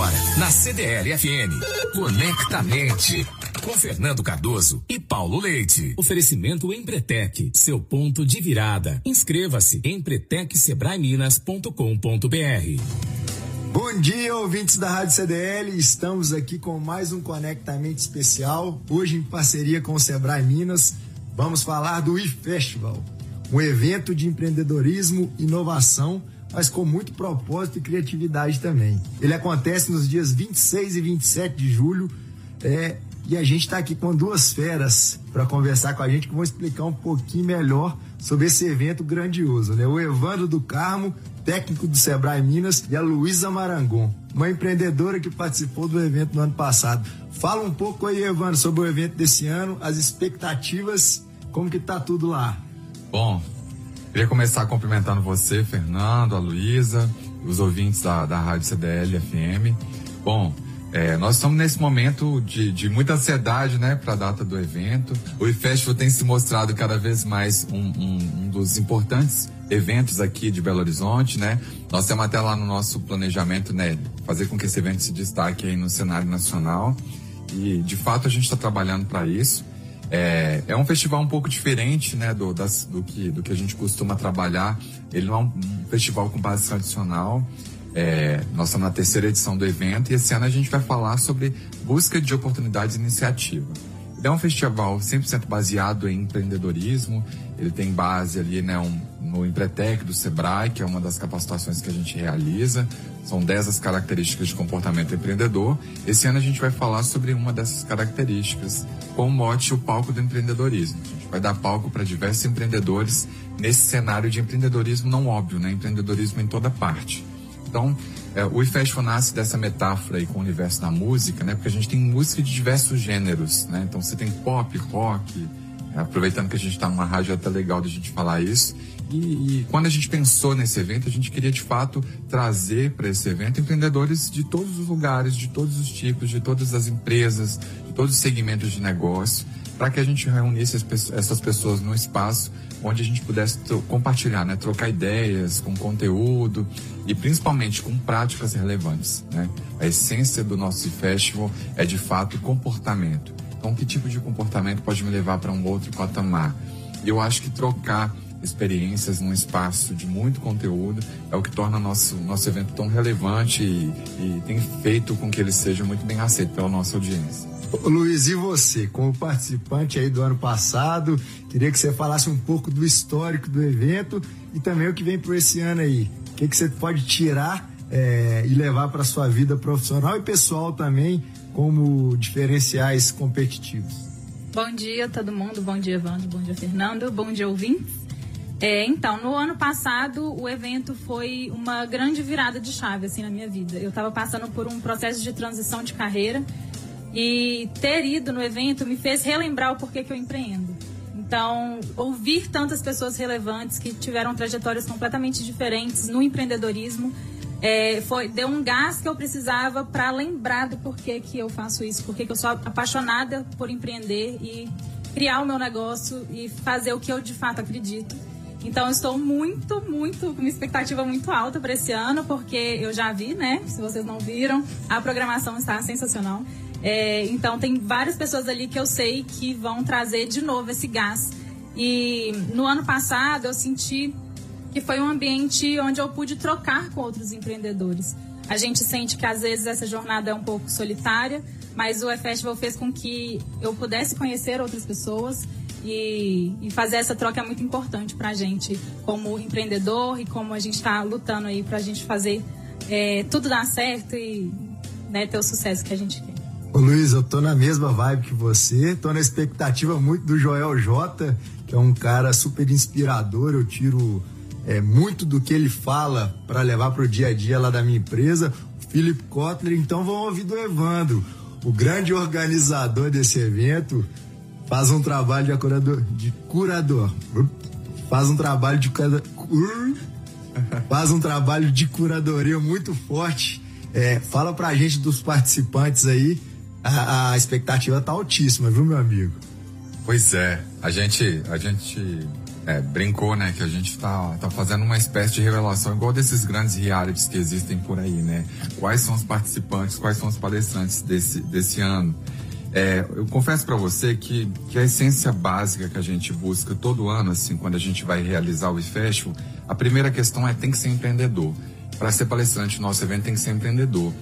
agora, na CDL FM. Conectamente. Com Fernando Cardoso e Paulo Leite. Oferecimento Empretec, seu ponto de virada. Inscreva-se em empretecsebraeminas.com.br. Bom dia, ouvintes da Rádio CDL. Estamos aqui com mais um Conectamente especial. Hoje, em parceria com o Sebrae Minas, vamos falar do iFestival, um evento de empreendedorismo, inovação mas com muito propósito e criatividade também. Ele acontece nos dias 26 e 27 de julho é, e a gente está aqui com duas feras para conversar com a gente que vão explicar um pouquinho melhor sobre esse evento grandioso, né? O Evandro do Carmo, técnico do Sebrae Minas, e a Luísa Marangon, uma empreendedora que participou do evento no ano passado. Fala um pouco aí, Evandro, sobre o evento desse ano, as expectativas, como que tá tudo lá? Bom, Queria começar cumprimentando você, Fernando, a Luísa, os ouvintes da, da Rádio CDL FM. Bom, é, nós estamos nesse momento de, de muita ansiedade, né, para a data do evento. O iFestival tem se mostrado cada vez mais um, um, um, dos importantes eventos aqui de Belo Horizonte, né? Nós temos até lá no nosso planejamento, né, fazer com que esse evento se destaque aí no cenário nacional. E, de fato, a gente está trabalhando para isso. É, é um festival um pouco diferente, né, do, das, do, que, do que a gente costuma trabalhar. Ele não é um, festival com base tradicional. É, nós estamos na terceira edição do evento e esse ano a gente vai falar sobre busca de oportunidades e iniciativa. Ele é um festival 100% baseado em empreendedorismo. Ele tem base ali, né, um, no Empretec do Sebrae, que é uma das capacitações que a gente realiza. São 10 as características de comportamento empreendedor. Esse ano a gente vai falar sobre uma dessas características com o mote o palco do empreendedorismo. A gente vai dar palco para diversos empreendedores nesse cenário de empreendedorismo não óbvio, né? Empreendedorismo em toda parte. Então, é, o iFestival nasce dessa metáfora aí com o universo da música, né? Porque a gente tem música de diversos gêneros, né? Então você tem pop, rock, aproveitando que a gente está numa rádio é até legal da gente falar isso. E, e, quando a gente pensou nesse evento, a gente queria de fato trazer para esse evento empreendedores de todos os lugares, de todos os tipos, de todas as empresas, de todos os segmentos de negócio, para que a gente reunisse essas pessoas num espaço onde a gente pudesse compartilhar, né, trocar ideias com conteúdo e principalmente com práticas relevantes. Né? A essência do nosso festival é de fato comportamento. Então, que tipo de comportamento pode me levar para um outro patamar? Eu acho que trocar experiências num espaço de muito conteúdo é o que torna nosso nosso evento tão relevante e, e tem feito com que ele seja muito bem aceito pela nossa audiência. Luiz, e você, como participante aí do ano passado, queria que você falasse um pouco do histórico do evento e também o que vem para esse ano aí. O que, que você pode tirar é, e levar para sua vida profissional e pessoal também como diferenciais competitivos? Bom dia todo mundo, bom dia Evandro, bom dia Fernando, bom dia ouvintes. É, então, no ano passado, o evento foi uma grande virada de chave assim na minha vida. Eu estava passando por um processo de transição de carreira e ter ido no evento me fez relembrar o porquê que eu empreendo. Então, ouvir tantas pessoas relevantes que tiveram trajetórias completamente diferentes no empreendedorismo é, foi deu um gás que eu precisava para lembrar do porquê que eu faço isso, porque que eu sou apaixonada por empreender e criar o meu negócio e fazer o que eu de fato acredito. Então estou muito, muito, com uma expectativa muito alta para esse ano, porque eu já vi, né? Se vocês não viram, a programação está sensacional. É, então tem várias pessoas ali que eu sei que vão trazer de novo esse gás. E no ano passado eu senti que foi um ambiente onde eu pude trocar com outros empreendedores. A gente sente que às vezes essa jornada é um pouco solitária, mas o E-Festival fez com que eu pudesse conhecer outras pessoas e, e fazer essa troca é muito importante para a gente, como empreendedor e como a gente está lutando aí para a gente fazer é, tudo dar certo e né, ter o sucesso que a gente quer. Ô Luiz, eu tô na mesma vibe que você, tô na expectativa muito do Joel J, que é um cara super inspirador, eu tiro é, muito do que ele fala para levar para o dia a dia lá da minha empresa, o Philip Kotler, então vamos ouvir do Evandro, o grande organizador desse evento, faz um trabalho de curador, de curador. Faz um trabalho de faz um trabalho de curadoria muito forte. É, fala pra gente dos participantes aí. A, a expectativa tá altíssima, viu, meu amigo? Pois é, a gente, a gente é, brincou, né, que a gente tá, tá fazendo uma espécie de revelação igual desses grandes realities que existem por aí, né? Quais são os participantes, quais são os palestrantes desse, desse ano? É, eu confesso para você que, que a essência básica que a gente busca todo ano, assim, quando a gente vai realizar o e-festival, a primeira questão é tem que ser empreendedor. Para ser palestrante, nosso evento tem que ser empreendedor.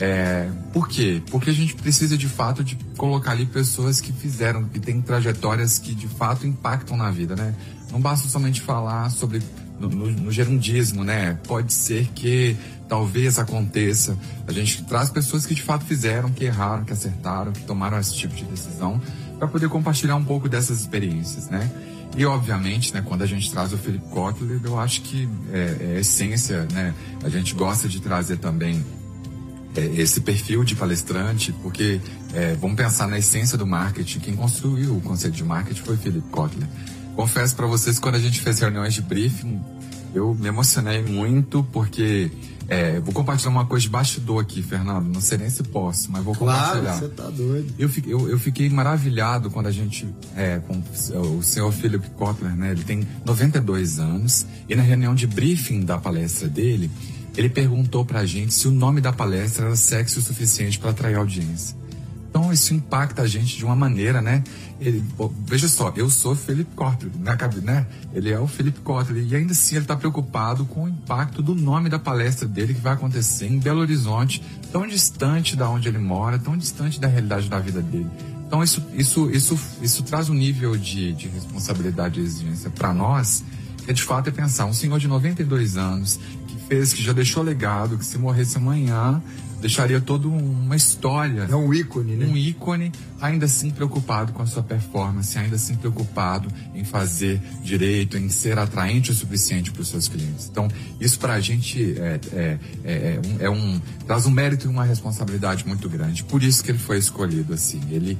É, por quê? Porque a gente precisa de fato de colocar ali pessoas que fizeram, que têm trajetórias que de fato impactam na vida, né? Não basta somente falar sobre no, no, no, gerundismo, né? Pode ser que talvez aconteça. A gente traz pessoas que de fato fizeram, que erraram, que acertaram, que tomaram esse tipo de decisão, para poder compartilhar um pouco dessas experiências, né? E obviamente, né, quando a gente traz o Philip Kotler, eu acho que é, é essência, né? A gente gosta de trazer também é, esse perfil de palestrante, porque é, vamos pensar na essência do marketing. Quem construiu o conceito de marketing foi Philip Kotler. Confesso para vocês, quando a gente fez reuniões de briefing, eu me emocionei muito porque é, vou compartilhar uma coisa de bastidor aqui, Fernando. Não sei nem se posso, mas vou compartilhar. Claro, você tá doido. Eu fiquei, eu, eu fiquei maravilhado quando a gente, é, com o senhor Philip Kotler, né? Ele tem 92 anos e na reunião de briefing da palestra dele, ele perguntou pra gente se o nome da palestra era sexy o suficiente para atrair audiência. Então isso impacta a gente de uma maneira, né? Ele, veja só, eu sou Felipe Kotler, na né? Ele é o Felipe Kotler e ainda assim ele está preocupado com o impacto do nome da palestra dele que vai acontecer em Belo Horizonte, tão distante da onde ele mora, tão distante da realidade da vida dele. Então isso, isso, isso, isso traz um nível de, de responsabilidade e exigência para nós, é de fato é pensar um senhor de 92 anos fez, que já deixou legado, que se morresse amanhã deixaria toda uma história. É um ícone, né? Um ícone, ainda assim preocupado com a sua performance, ainda assim preocupado em fazer direito, em ser atraente o suficiente para os seus clientes. Então, isso para a gente é, é, é, é, um, é um, traz um mérito e uma responsabilidade muito grande. Por isso que ele foi escolhido assim. Ele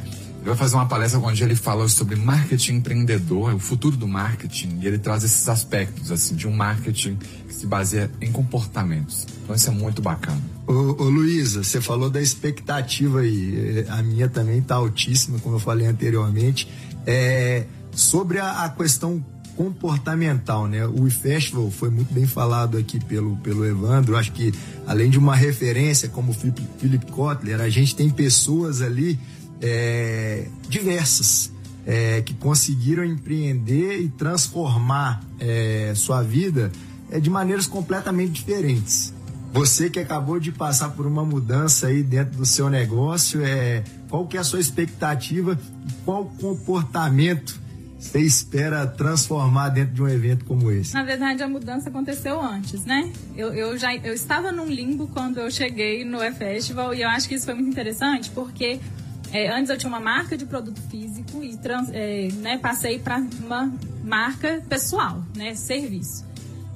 ele vai fazer uma palestra onde ele fala sobre marketing empreendedor, o futuro do marketing, e ele traz esses aspectos assim de um marketing que se baseia em comportamentos. Então isso é muito bacana. Ô, ô Luísa, você falou da expectativa aí, é, a minha também está altíssima, como eu falei anteriormente. É, sobre a, a questão comportamental, né? O festival foi muito bem falado aqui pelo, pelo Evandro. Acho que além de uma referência como o Philip, Kotler, a gente tem pessoas ali é, diversas é, que conseguiram empreender e transformar é, sua vida é, de maneiras completamente diferentes. Você que acabou de passar por uma mudança aí dentro do seu negócio, é, qual que é a sua expectativa e qual comportamento você espera transformar dentro de um evento como esse? Na verdade, a mudança aconteceu antes, né? Eu, eu já eu estava num limbo quando eu cheguei no E-Festival e eu acho que isso foi muito interessante porque é, antes eu tinha uma marca de produto físico e trans, é, né, passei para uma marca pessoal, né, serviço.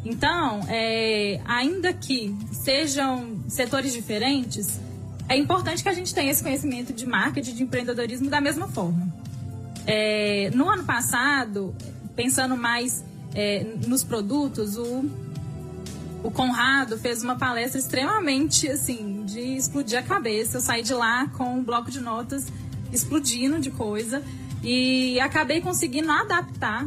Então, é, ainda que sejam setores diferentes, é importante que a gente tenha esse conhecimento de marketing, de empreendedorismo da mesma forma. É, no ano passado, pensando mais é, nos produtos, o o Conrado fez uma palestra extremamente, assim, de explodir a cabeça. Eu saí de lá com um bloco de notas explodindo de coisa e acabei conseguindo adaptar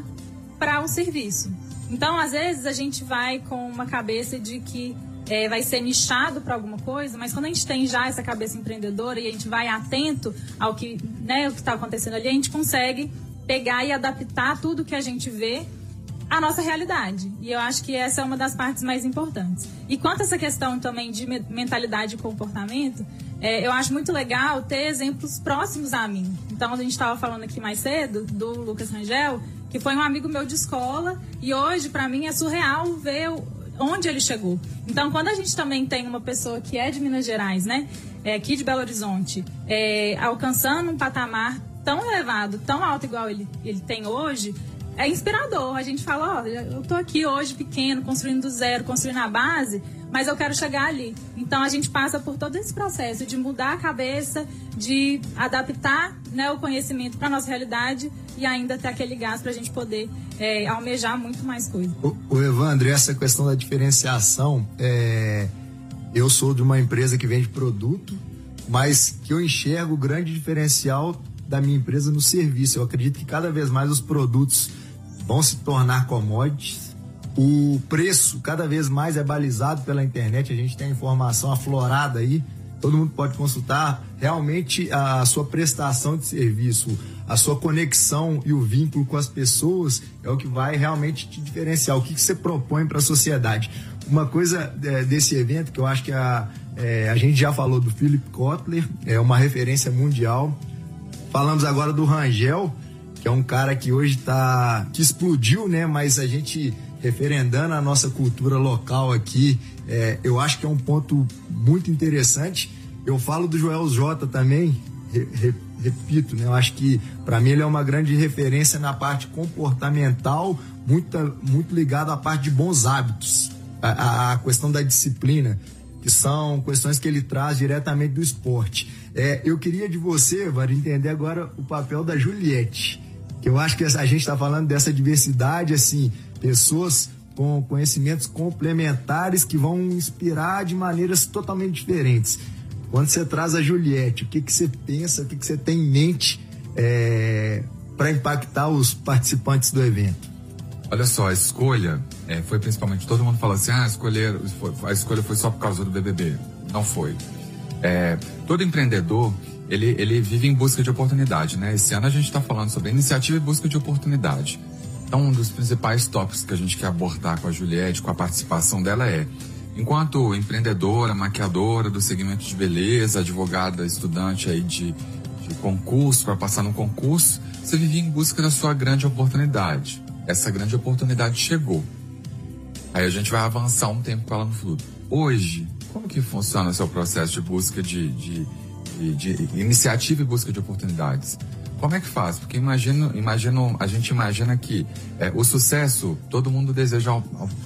para o serviço. Então, às vezes, a gente vai com uma cabeça de que é, vai ser nichado para alguma coisa, mas quando a gente tem já essa cabeça empreendedora e a gente vai atento ao que né, está acontecendo ali, a gente consegue pegar e adaptar tudo que a gente vê a nossa realidade. E eu acho que essa é uma das partes mais importantes. E quanto a essa questão também de mentalidade e comportamento, é, eu acho muito legal ter exemplos próximos a mim. Então, a gente estava falando aqui mais cedo do Lucas Rangel, que foi um amigo meu de escola, e hoje, para mim, é surreal ver onde ele chegou. Então, quando a gente também tem uma pessoa que é de Minas Gerais, né, é, aqui de Belo Horizonte, é, alcançando um patamar tão elevado, tão alto igual ele, ele tem hoje, é inspirador. A gente fala, ó, eu tô aqui hoje pequeno, construindo do zero, construindo a base, mas eu quero chegar ali. Então a gente passa por todo esse processo de mudar a cabeça, de adaptar né, o conhecimento para nossa realidade e ainda ter aquele gás para a gente poder é, almejar muito mais coisas. O, o Evandro, essa questão da diferenciação, é, eu sou de uma empresa que vende produto, mas que eu enxergo o grande diferencial da minha empresa no serviço. Eu acredito que cada vez mais os produtos vão se tornar commodities. O preço cada vez mais é balizado pela internet, a gente tem a informação aflorada aí, todo mundo pode consultar. Realmente a sua prestação de serviço, a sua conexão e o vínculo com as pessoas é o que vai realmente te diferenciar. O que, que você propõe para a sociedade? Uma coisa é, desse evento que eu acho que a, é, a gente já falou do Philip Kotler, é uma referência mundial. Falamos agora do Rangel, que é um cara que hoje está que explodiu, né? Mas a gente referendando a nossa cultura local aqui, é, eu acho que é um ponto muito interessante. Eu falo do Joel J também, re, re, repito, né? Eu acho que para mim ele é uma grande referência na parte comportamental, muito, muito ligado à parte de bons hábitos, a, a questão da disciplina, que são questões que ele traz diretamente do esporte. É, eu queria de você, Var, entender agora o papel da Juliette, eu acho que a gente está falando dessa diversidade, assim, pessoas com conhecimentos complementares que vão inspirar de maneiras totalmente diferentes. Quando você traz a Juliette, o que, que você pensa, o que, que você tem em mente é, para impactar os participantes do evento? Olha só, a escolha é, foi principalmente, todo mundo fala assim, ah, escolher, a escolha foi só por causa do BBB. Não foi. É, todo empreendedor, ele, ele vive em busca de oportunidade, né? Esse ano a gente está falando sobre iniciativa e busca de oportunidade. Então, um dos principais tópicos que a gente quer abordar com a Juliette, com a participação dela é Enquanto empreendedora, maquiadora do segmento de beleza, advogada, estudante aí de, de concurso, para passar no concurso, você vivia em busca da sua grande oportunidade. Essa grande oportunidade chegou. Aí a gente vai avançar um tempo com ela no futuro. Hoje, como que funciona o seu processo de busca de, de, de, de iniciativa e busca de oportunidades? Como é que faz? Porque imagino, imagino, a gente imagina que é, o sucesso, todo mundo deseja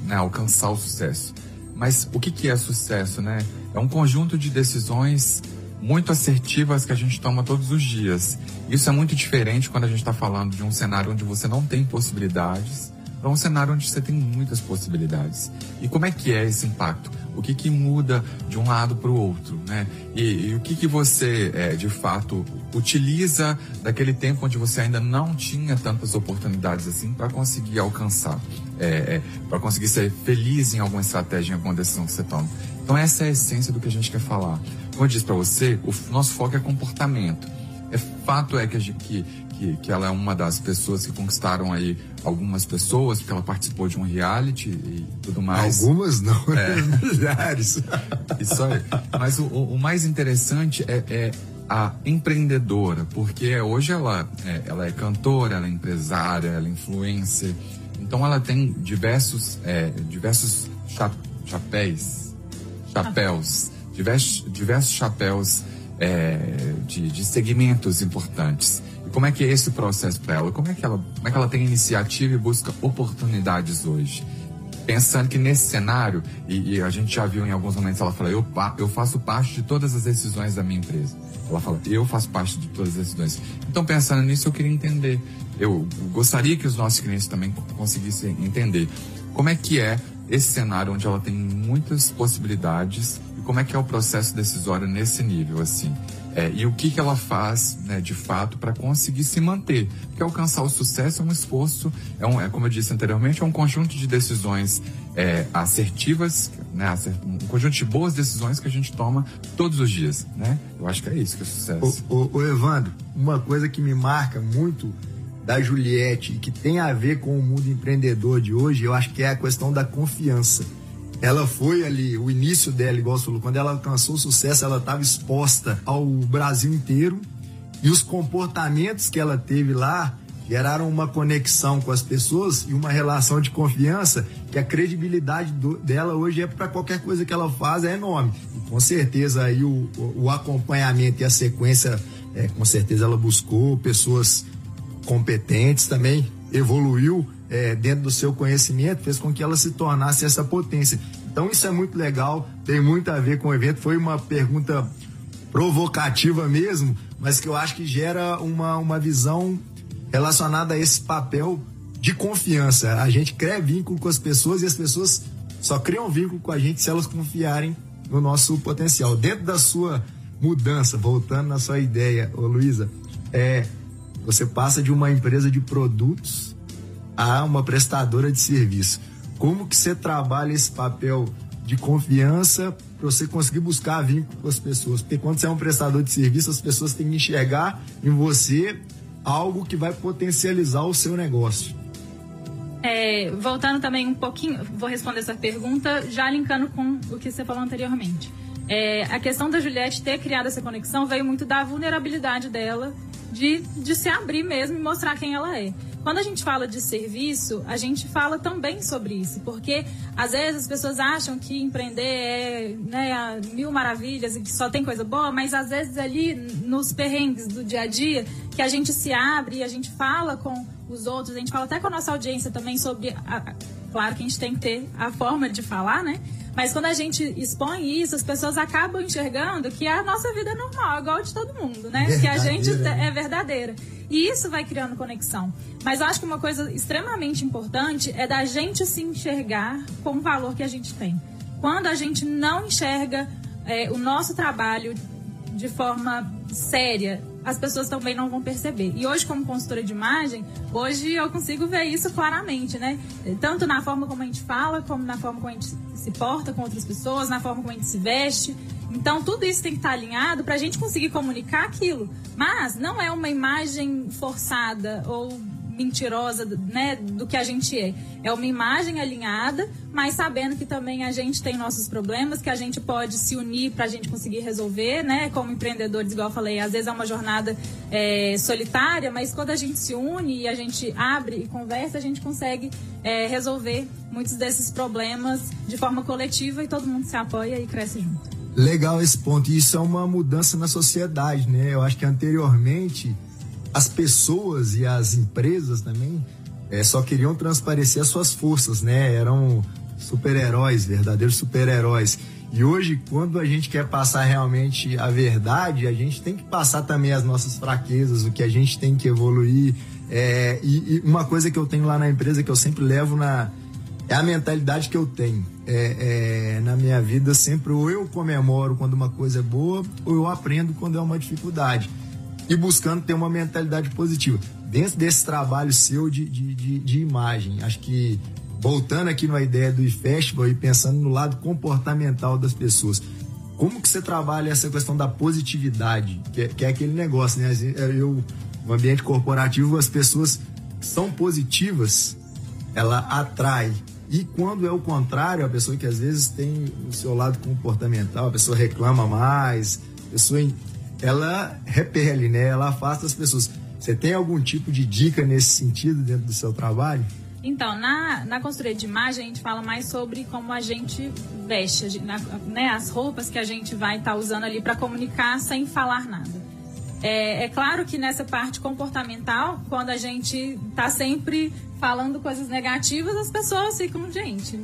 né, alcançar o sucesso. Mas o que, que é sucesso, né? É um conjunto de decisões muito assertivas que a gente toma todos os dias. Isso é muito diferente quando a gente está falando de um cenário onde você não tem possibilidades para um cenário onde você tem muitas possibilidades. E como é que é esse impacto? O que, que muda de um lado para o outro, né? E, e, o que, que você, é, de fato, utiliza daquele tempo onde você ainda não tinha tantas oportunidades assim para conseguir alcançar, é, é, para conseguir ser feliz em alguma estratégia, em alguma decisão que você toma. Então essa é a essência do que a gente quer falar. Como eu disse para você, o nosso foco é comportamento. É fato é que, a gente, que, que, que ela é uma das pessoas que conquistaram aí algumas pessoas, porque ela participou de um reality e tudo mais. Algumas não, é. milhares. Isso aí. Mas o, o mais interessante é, é, a empreendedora, porque hoje ela é, ela é cantora, ela é empresária, ela é influencer. Então ela tem diversos, é, diversos cha chapéus, chapéus, diversos, diversos chapéus é, de, de segmentos importantes. Como é que é esse processo para ela? Como é, que ela, como é que ela tem iniciativa e busca oportunidades hoje? Pensando que nesse cenário, e, e a gente já viu em alguns momentos, ela fala, eu, eu faço parte de todas as decisões da minha empresa. Ela fala, eu faço parte de todas as decisões. Então, pensando nisso, eu queria entender. Eu gostaria que os nossos clientes também conseguissem entender como é que é esse cenário onde ela tem muitas possibilidades e como é que é o processo decisório nesse nível, assim. É, e o que, que ela faz, né, de fato, para conseguir se manter. Porque alcançar o sucesso é um esforço, é, um, é como eu disse anteriormente, é um conjunto de decisões é, assertivas, né, um conjunto de boas decisões que a gente toma todos os dias, né? Eu acho que é isso que é sucesso. O, o, o Evandro, uma coisa que me marca muito da Juliette e que tem a ver com o mundo empreendedor de hoje, eu acho que é a questão da confiança ela foi ali, o início dela, igual você falou, quando ela alcançou o sucesso, ela estava exposta ao Brasil inteiro e os comportamentos que ela teve lá geraram uma conexão com as pessoas e uma relação de confiança que a credibilidade do, dela hoje é para qualquer coisa que ela faz é enorme. E com certeza aí o, o acompanhamento e a sequência, é, com certeza ela buscou pessoas competentes também, evoluiu é, dentro do seu conhecimento fez com que ela se tornasse essa potência. Então isso é muito legal, tem muito a ver com o evento. Foi uma pergunta provocativa mesmo, mas que eu acho que gera uma, uma visão relacionada a esse papel de confiança. A gente cria vínculo com as pessoas e as pessoas só criam vínculo com a gente se elas confiarem no nosso potencial. Dentro da sua mudança, voltando na sua ideia, ô Luísa, é, você passa de uma empresa de produtos a uma prestadora de serviço. Como que você trabalha esse papel de confiança para você conseguir buscar vínculo com as pessoas? Porque quando você é um prestador de serviço, as pessoas têm que enxergar em você algo que vai potencializar o seu negócio. É, voltando também um pouquinho, vou responder essa pergunta já linkando com o que você falou anteriormente. É, a questão da Juliette ter criado essa conexão veio muito da vulnerabilidade dela de, de se abrir mesmo e mostrar quem ela é. Quando a gente fala de serviço, a gente fala também sobre isso, porque às vezes as pessoas acham que empreender é né, mil maravilhas e que só tem coisa boa, mas às vezes ali nos perrengues do dia a dia, que a gente se abre e a gente fala com os outros, a gente fala até com a nossa audiência também sobre. A, claro que a gente tem que ter a forma de falar, né? Mas quando a gente expõe isso, as pessoas acabam enxergando que a nossa vida é normal, igual de todo mundo, né? Que a gente né? é verdadeira. E isso vai criando conexão. Mas eu acho que uma coisa extremamente importante é da gente se enxergar com o valor que a gente tem. Quando a gente não enxerga é, o nosso trabalho de forma séria, as pessoas também não vão perceber. E hoje, como consultora de imagem, hoje eu consigo ver isso claramente, né? Tanto na forma como a gente fala, como na forma como a gente se porta com outras pessoas, na forma como a gente se veste. Então, tudo isso tem que estar alinhado para a gente conseguir comunicar aquilo. Mas não é uma imagem forçada ou mentirosa né, do que a gente é. É uma imagem alinhada, mas sabendo que também a gente tem nossos problemas, que a gente pode se unir para a gente conseguir resolver, né? Como empreendedores, igual eu falei, às vezes é uma jornada é, solitária, mas quando a gente se une e a gente abre e conversa, a gente consegue é, resolver muitos desses problemas de forma coletiva e todo mundo se apoia e cresce junto. Legal esse ponto. Isso é uma mudança na sociedade, né? Eu acho que anteriormente as pessoas e as empresas também é, só queriam transparecer as suas forças, né? Eram super-heróis, verdadeiros super-heróis. E hoje, quando a gente quer passar realmente a verdade, a gente tem que passar também as nossas fraquezas, o que a gente tem que evoluir. É, e, e, uma coisa que eu tenho lá na empresa que eu sempre levo na. É a mentalidade que eu tenho. É, é, na minha vida, sempre ou eu comemoro quando uma coisa é boa, ou eu aprendo quando é uma dificuldade e buscando ter uma mentalidade positiva. Dentro desse trabalho seu de, de, de, de imagem, acho que voltando aqui na ideia do festival e pensando no lado comportamental das pessoas, como que você trabalha essa questão da positividade, que é, que é aquele negócio, né? Eu, no ambiente corporativo, as pessoas são positivas, ela atrai. E quando é o contrário, a pessoa que às vezes tem o seu lado comportamental, a pessoa reclama mais, a pessoa ela repele, né? Ela afasta as pessoas. Você tem algum tipo de dica nesse sentido dentro do seu trabalho? Então, na, na consultoria de imagem, a gente fala mais sobre como a gente veste, na, né, as roupas que a gente vai estar tá usando ali para comunicar sem falar nada. É, é, claro que nessa parte comportamental, quando a gente está sempre falando coisas negativas, as pessoas ficam, gente,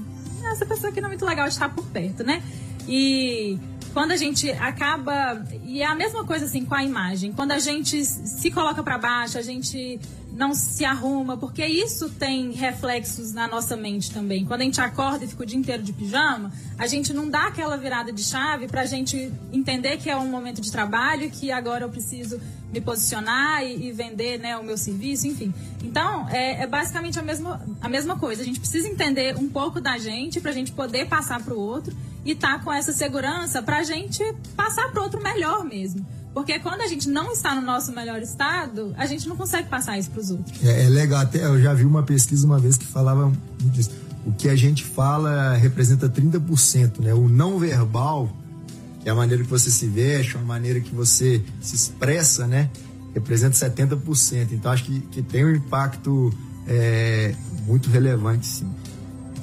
essa pessoa aqui não é muito legal de estar por perto, né? E quando a gente acaba. E é a mesma coisa assim com a imagem. Quando a gente se coloca para baixo, a gente não se arruma, porque isso tem reflexos na nossa mente também. Quando a gente acorda e fica o dia inteiro de pijama, a gente não dá aquela virada de chave para a gente entender que é um momento de trabalho, que agora eu preciso me posicionar e, e vender né, o meu serviço, enfim. Então, é, é, basicamente a mesma, a mesma coisa. A gente precisa entender um pouco da gente para a gente poder passar para o outro e tá com essa segurança para a gente passar para outro melhor mesmo. Porque quando a gente não está no nosso melhor estado, a gente não consegue passar isso para os outros. É, é, legal, até eu já vi uma pesquisa uma vez que falava muito isso. O que a gente fala representa 30%, né? O não verbal, que é a maneira que você se veste, a maneira que você se expressa, né? Representa 70%. Então acho que, que tem um impacto é, muito relevante, sim.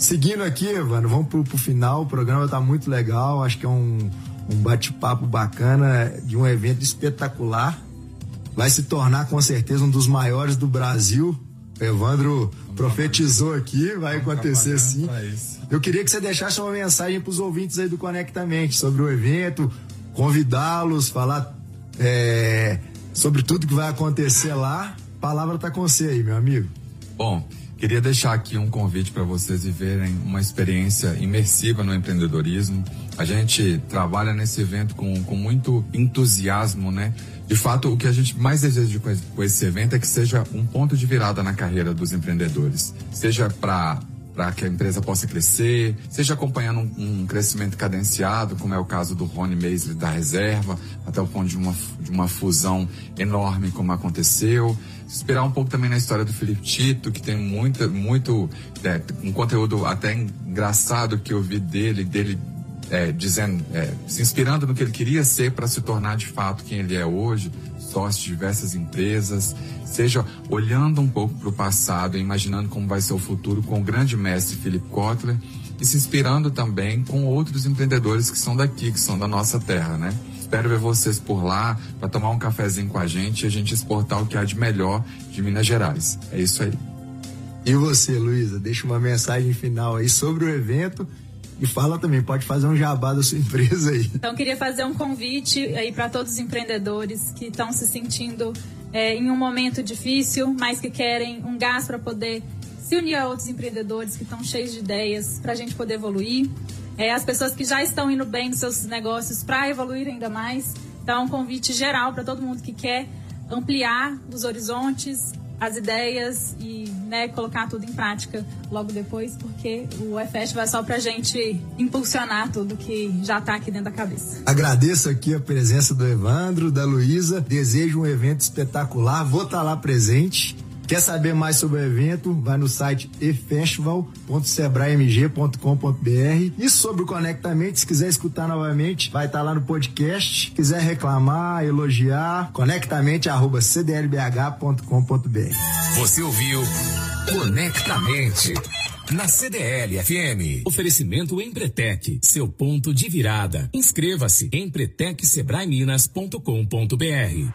Seguindo aqui, Evandro, vamos pro, pro final. O programa está muito legal. Acho que é um um bate-papo bacana de um evento espetacular. Vai se tornar com certeza um dos maiores do Brasil. O Evandro profetizou aqui, vai acontecer sim. Eu queria que você deixasse uma mensagem para os ouvintes aí do Conectamente sobre o evento, convidá-los, falar é, sobre tudo que vai acontecer lá. A palavra está com você aí, meu amigo. Bom, Queria deixar aqui um convite para vocês viverem uma experiência imersiva no empreendedorismo. A gente trabalha nesse evento com, com muito entusiasmo, né? De fato, o que a gente mais deseja com esse evento é que seja um ponto de virada na carreira dos empreendedores. Seja para para que a empresa possa crescer, seja acompanhando um, um, crescimento cadenciado, como é o caso do Rony Maisley da Reserva, até o ponto de uma, de uma fusão enorme como aconteceu. Esperar um pouco também na história do Felipe Tito, que tem muita, muito, é, um conteúdo até engraçado que eu vi dele, dele é, dizendo, é, se inspirando no que ele queria ser para se tornar de fato quem ele é hoje, sócio de diversas empresas, seja olhando um pouco para o passado imaginando como vai ser o futuro com o grande mestre Philip Kotler e se inspirando também com outros empreendedores que são daqui, que são da nossa terra, né? Espero ver vocês por lá para tomar um cafezinho com a gente e a gente exportar o que há de melhor de Minas Gerais. É isso aí. E você, Luísa, deixa uma mensagem final aí sobre o evento e fala também, pode fazer um jabá da sua empresa aí. Então, queria fazer um convite aí para todos os empreendedores que estão se sentindo é, em um momento difícil, mas que querem um gás para poder se unir a outros empreendedores que estão cheios de ideias para a gente poder evoluir. É, as pessoas que já estão indo bem nos seus negócios para evoluir ainda mais. Então, um convite geral para todo mundo que quer ampliar os horizontes, as ideias e né, colocar tudo em prática logo depois, porque o EFEST vai só para a gente impulsionar tudo que já está aqui dentro da cabeça. Agradeço aqui a presença do Evandro, da Luísa, desejo um evento espetacular, vou estar tá lá presente. Quer saber mais sobre o evento? Vai no site efestival.sebraemg.com.br e sobre o Conectamente, se quiser escutar novamente, vai estar lá no podcast. Quiser reclamar, elogiar, conectamente@cdlbh.com.br. Você ouviu Conectamente na CDL FM. Oferecimento Empretec, seu ponto de virada. Inscreva-se em empretecsebraeminas.com.br.